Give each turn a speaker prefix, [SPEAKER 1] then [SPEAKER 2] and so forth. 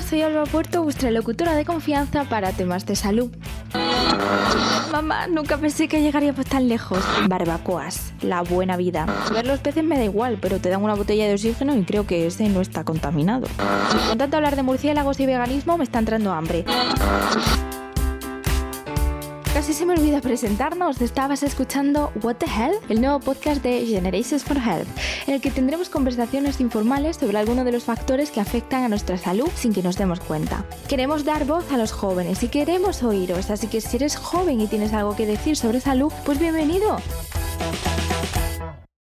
[SPEAKER 1] Soy Alba Puerto, vuestra locutora de confianza para temas de salud. Mamá, nunca pensé que llegaríamos tan lejos. Barbacoas, la buena vida. Ver los peces me da igual, pero te dan una botella de oxígeno y creo que ese no está contaminado. Con tanto hablar de murciélagos y veganismo me está entrando hambre. Casi se me olvida presentarnos. Estabas escuchando What the Hell, el nuevo podcast de Generations for Health, en el que tendremos conversaciones informales sobre algunos de los factores que afectan a nuestra salud sin que nos demos cuenta. Queremos dar voz a los jóvenes y queremos oíros, así que si eres joven y tienes algo que decir sobre salud, pues bienvenido.